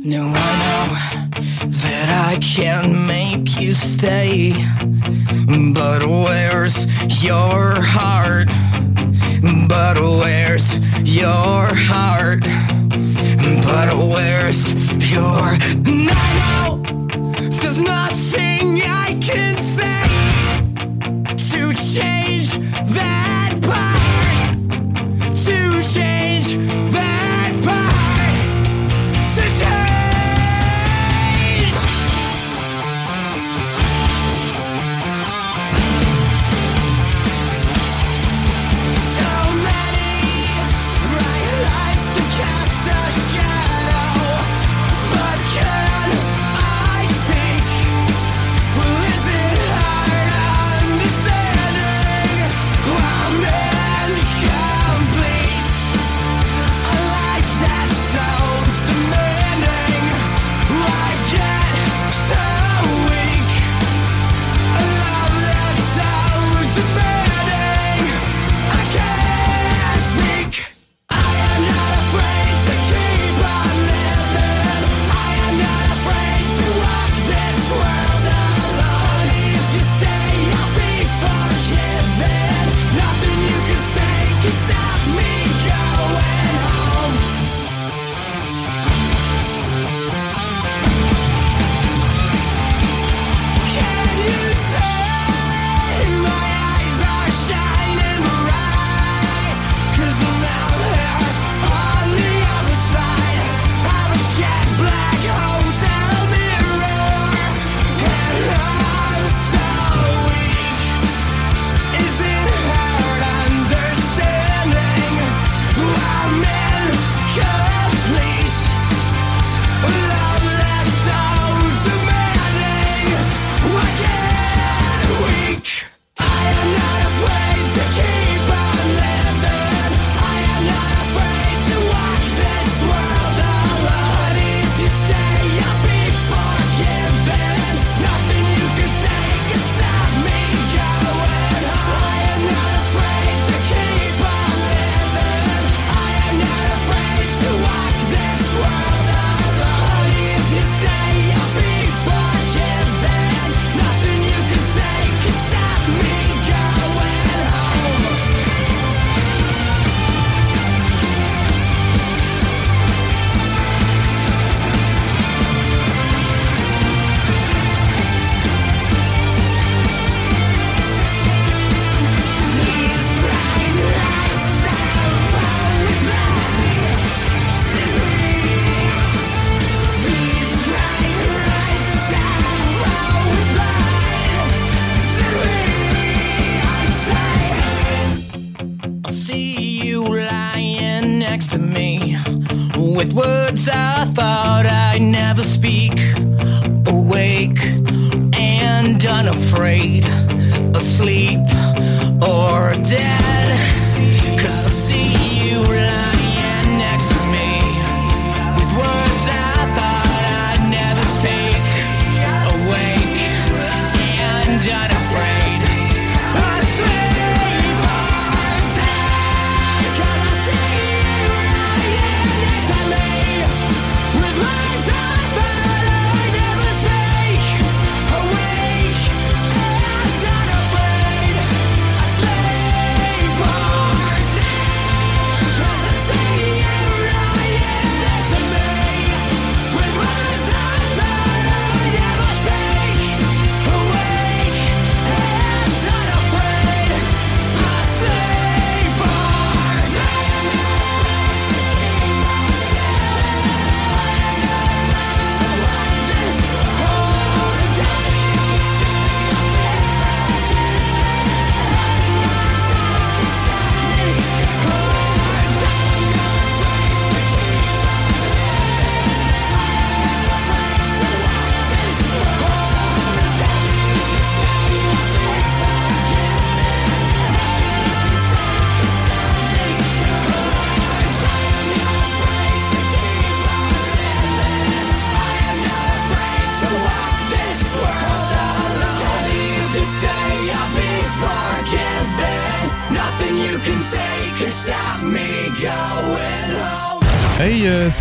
No, I know that I can't make you stay. But where's your heart? But where's your heart? But where's your.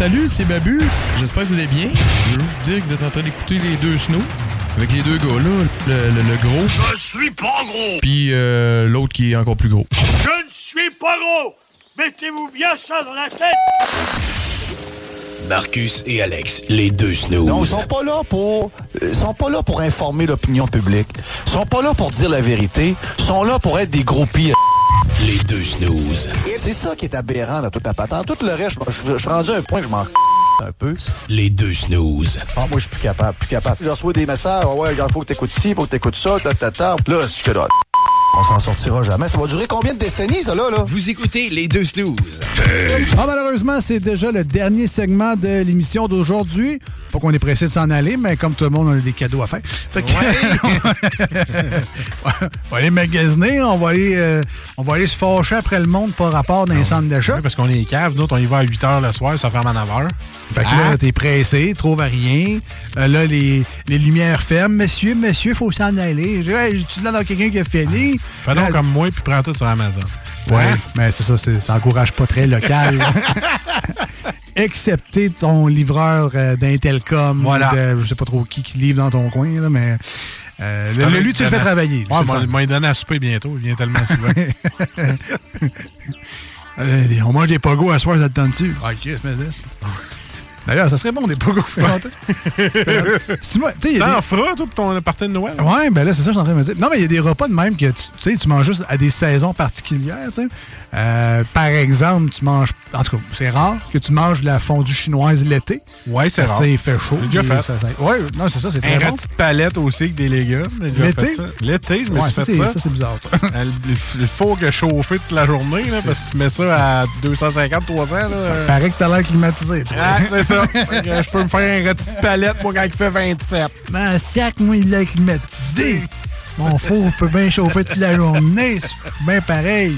Salut, c'est Babu. J'espère que vous allez bien. Je veux vous dire que vous êtes en train d'écouter les deux snows. Avec les deux gars là, le, le- le gros, Je suis pas gros. puis euh, l'autre qui est encore plus gros. Je ne suis pas gros. Mettez-vous bien ça dans la tête. Marcus et Alex, les deux snooze. Non, ils sont pas là pour ils sont pas là pour informer l'opinion publique. Ils sont pas là pour dire la vérité, ils sont là pour être des gros pires. Les deux snooze. C'est ça qui est aberrant dans toute la patente. Tout le reste, je, suis rendu à un point que je m'en un peu. Les deux snooze. Ah, moi, je suis plus capable, plus capable. Je reçois des messages, Ah ouais, il faut que t'écoutes ci, faut que t'écoutes ça, ta, ta, ta. Là, je fais là. On s'en sortira jamais. Ça va durer combien de décennies, ça, là, là? Vous écoutez les deux snooze. Ah, malheureusement, c'est déjà le dernier segment de l'émission d'aujourd'hui. Pas qu'on est pressé de s'en aller, mais comme tout le monde, on a des cadeaux à faire. Fait que- on va aller magasiner, on va aller, euh, on va aller se fâcher après le monde par rapport d'un centre d'achat. parce qu'on est cave, nous autres, on y va à 8 h le soir, ça ferme à 9 h. Fait que là, t'es pressé, trouve à rien. Euh, là, les, les lumières ferment. Monsieur, monsieur, faut s'en aller. Je dis, Hey, J'ai-tu là dans quelqu'un qui a fini? Fais donc comme moi, puis prends tout sur Amazon. Ouais, Hein? mais c'est ça, ça encourage pas très local. Excepté ton livreur euh, d'Intelcom Voilà. de je sais pas trop qui qui livre dans ton coin, là, mais euh, le, lui, tu le fais travailler. Ouais, moi, il donne à souper bientôt. Il vient tellement souvent. Euh, on mange des pogos à soir, ça te tente dessus. Ah, mais ça. D'ailleurs, ça serait bon des pogos. longtemps. Si moi, tu sais, il T'en des- feras, toi, pour ton party de Noël? Ouais, ben là, c'est ça que je suis en train de me dire. Non, mais il y a des repas de même que tu sais, tu manges juste à des saisons particulières, tu sais. Euh, par exemple, tu manges. En tout cas, c'est rare que tu manges de la fondue chinoise l'été. Ouais, c'est rare. Il fait chaud. J'ai déjà fait. ça- ça- ouais, non, c'est ça, c'est très Un bon. rôti de palette aussi avec des légumes. L'été? L'été, je me Ouais, suis ça, fait ça. ça, c'est bizarre. Le four que chauffé toute la journée, là, parce que tu mets ça à 250, 300. Là. Paraît que t'as l'air climatisé. toi. Ah, c'est ça. Que je peux me faire un rôti de palette, moi, quand il fait 27. Ben, sac, moi, il l'a climatisé. Mon four peut bien chauffer toute la journée. C'est bien pareil.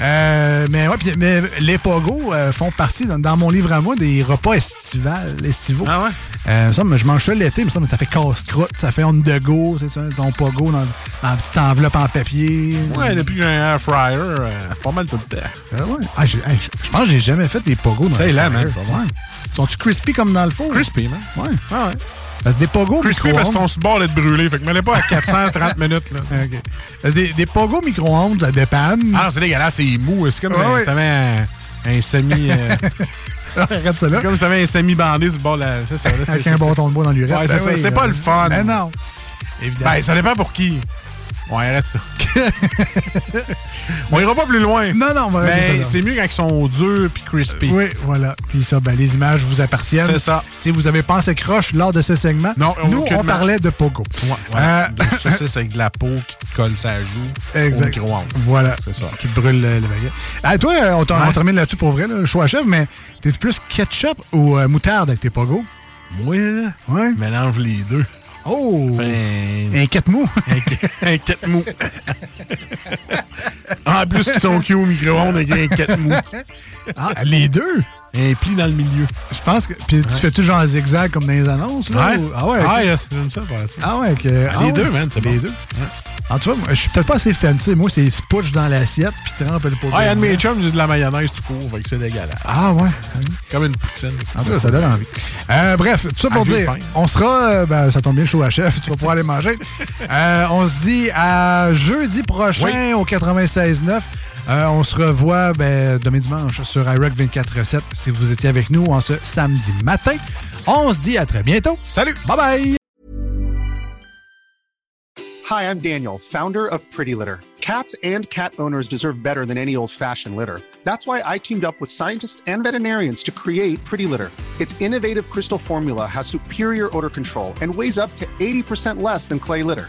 Euh, mais ouais, puis- mais les pogos euh, font partie, dans, dans mon livre à moi, des repas estivales, estivaux. Ah ouais? Euh, ça, mais je mange ça l'été, mais ça, mais ça fait casse-croûte, ça fait on de go, c'est ça, ton pogo dans, dans une petite enveloppe en papier. Ouais, depuis que j'ai un air fryer, euh, pas mal tout le temps. Euh, ouais. Ah, je pense que j'ai jamais fait des pogos dans C'est là, man. Ouais. Sont-tu crispy comme dans le four? Crispy, man. Ouais. Ah ouais. Parce que des pogos Crispy parce que ton bord est brûlé. Fait que mets-les pas à 430 minutes. Là. OK. Parce que des, des pogos micro-ondes, ça dépanne. Ah, c'est dégueulasse, c'est mou. C'est comme Ouais, si ouais. Un, semi. euh, Arrête ça là. comme si t'avais un semi bandé sur le bord de la. C'est ça, là, Avec un bâton de bois dans l'urette. Ouais, Ben oui, C'est pas le fun. Ben non. Évidemment. Ben, ça dépend pour qui. On arrête ça. on ira pas plus loin. Non, non, on Mais c'est mieux quand ils sont durs puis crispy. Oui, voilà. Puis ça, ben, les images vous appartiennent. C'est ça. Si vous avez pensé croche lors de ce segment, Non, nous, aucunement. on parlait de Pogo. Ouais, Euh, ouais. Ça, c'est avec de la peau qui te colle sa joue Exact. au. Voilà. C'est ça. Qui te brûle le, le baguette. Ah, toi, euh, on, t'en- Ouais. on termine là-dessus pour vrai, là, le choix à chef, mais t'es plus ketchup ou euh, moutarde avec tes Pogo? Moi, Ouais. mélange les deux. Oh! Enfin, Un quête mou. un, qu- un quête mou. en plus, ils sont cuits au micro-ondes avec un quête mou. ah, les deux? Un pli dans le milieu. Je pense que. Puis tu fais-tu genre zigzag comme dans les annonces? Là, Ouais. ou- Ah ouais? Ah, ok. yes, j'aime ça faire ça. Ah ouais, que- Ah, ah les ouais. deux, man, c'est Les bon. deux. En tout cas, moi, je suis peut-être pas assez fancy. Moi, c'est spouch dans l'assiette puis trempe le pot. Ah, un de mes chums, j'ai de la mayonnaise tout court, fait que c'est dégueulasse. Ah ouais. Comme une poutine. En tout cas, ça donne envie. Euh, bref, tout ça pour dire, on sera, euh, ben, ça tombe bien, chaud à chef, tu vas pouvoir aller manger. Euh, on se dit à jeudi prochain au 96.9. Euh, on se revoit ben, demain dimanche sur iRock 24.7 si vous étiez avec nous en ce samedi matin. On se dit à très bientôt. Salut! Bye bye! Hi, I'm Daniel, founder of Pretty Litter. Cats and cat owners deserve better than any old fashioned litter. That's why I teamed up with scientists and veterinarians to create Pretty Litter. Its innovative crystal formula has superior odor control and weighs up to 80% less than clay litter.